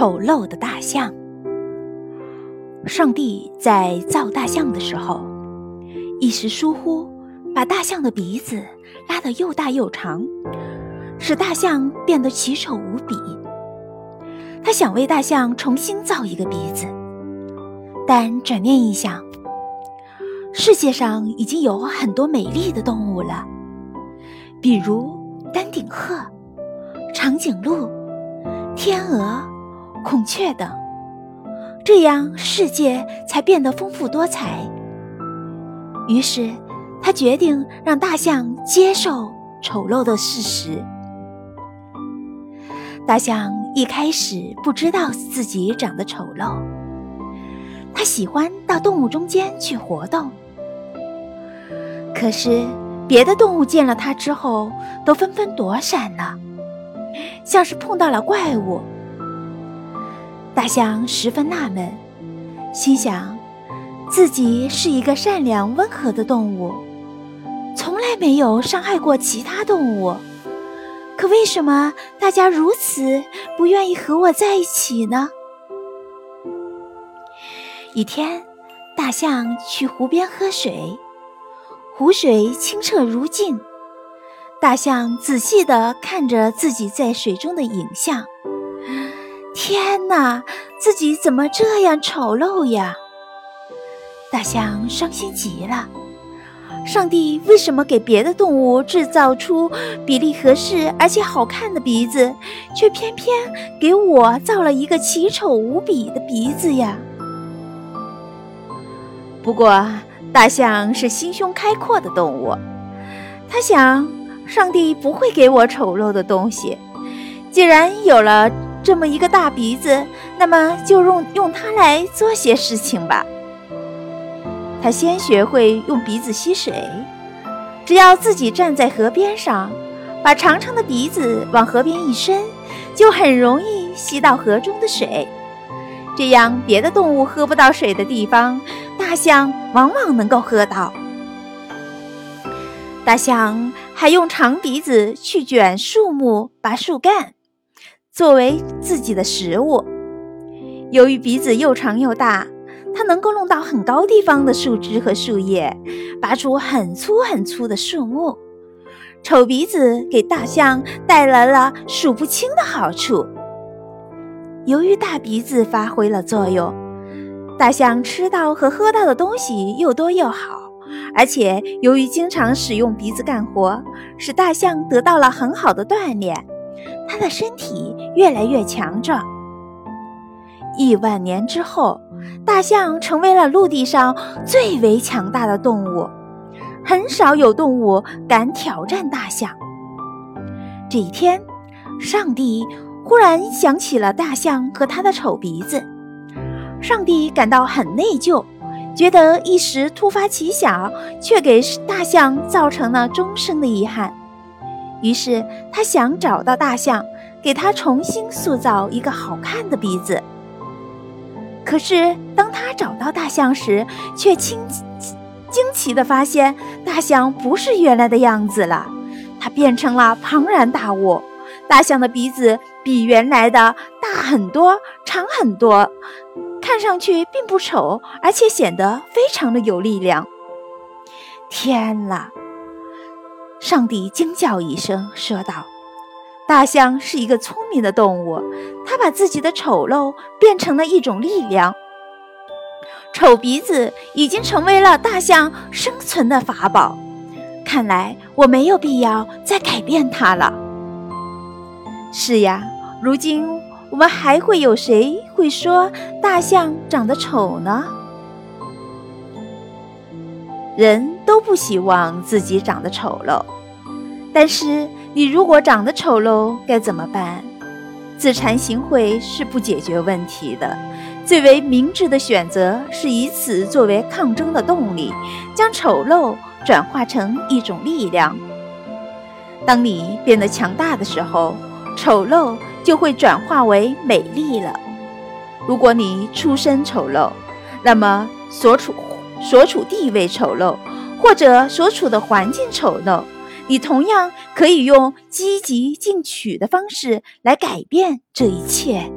丑陋的大象。上帝在造大象的时候，一时疏忽，把大象的鼻子拉得又大又长，使大象变得奇丑无比。他想为大象重新造一个鼻子，但转念一想，世界上已经有很多美丽的动物了，比如丹顶鹤、长颈鹿、天鹅。孔雀等，这样世界才变得丰富多彩。于是，他决定让大象接受丑陋的事实。大象一开始不知道自己长得丑陋，它喜欢到动物中间去活动。可是，别的动物见了它之后，都纷纷躲闪了，像是碰到了怪物。大象十分纳闷，心想：自己是一个善良温和的动物，从来没有伤害过其他动物，可为什么大家如此不愿意和我在一起呢？一天，大象去湖边喝水，湖水清澈如镜，大象仔细地看着自己在水中的影像。天哪，自己怎么这样丑陋呀！大象伤心极了。上帝为什么给别的动物制造出比例合适而且好看的鼻子，却偏偏给我造了一个奇丑无比的鼻子呀？不过，大象是心胸开阔的动物，他想，上帝不会给我丑陋的东西。既然有了。这么一个大鼻子，那么就用用它来做些事情吧。他先学会用鼻子吸水，只要自己站在河边上，把长长的鼻子往河边一伸，就很容易吸到河中的水。这样，别的动物喝不到水的地方，大象往往能够喝到。大象还用长鼻子去卷树木，拔树干。作为自己的食物，由于鼻子又长又大，它能够弄到很高地方的树枝和树叶，拔出很粗很粗的树木。丑鼻子给大象带来了数不清的好处。由于大鼻子发挥了作用，大象吃到和喝到的东西又多又好，而且由于经常使用鼻子干活，使大象得到了很好的锻炼。它的身体越来越强壮。亿万年之后，大象成为了陆地上最为强大的动物，很少有动物敢挑战大象。这一天，上帝忽然想起了大象和它的丑鼻子，上帝感到很内疚，觉得一时突发奇想，却给大象造成了终生的遗憾。于是他想找到大象，给他重新塑造一个好看的鼻子。可是当他找到大象时，却惊惊奇地发现，大象不是原来的样子了，它变成了庞然大物。大象的鼻子比原来的大很多，长很多，看上去并不丑，而且显得非常的有力量。天啦！上帝惊叫一声，说道：“大象是一个聪明的动物，它把自己的丑陋变成了一种力量。丑鼻子已经成为了大象生存的法宝。看来我没有必要再改变它了。”是呀，如今我们还会有谁会说大象长得丑呢？人都不希望自己长得丑陋，但是你如果长得丑陋该怎么办？自惭形秽是不解决问题的，最为明智的选择是以此作为抗争的动力，将丑陋转化成一种力量。当你变得强大的时候，丑陋就会转化为美丽了。如果你出身丑陋，那么所处。所处地位丑陋，或者所处的环境丑陋，你同样可以用积极进取的方式来改变这一切。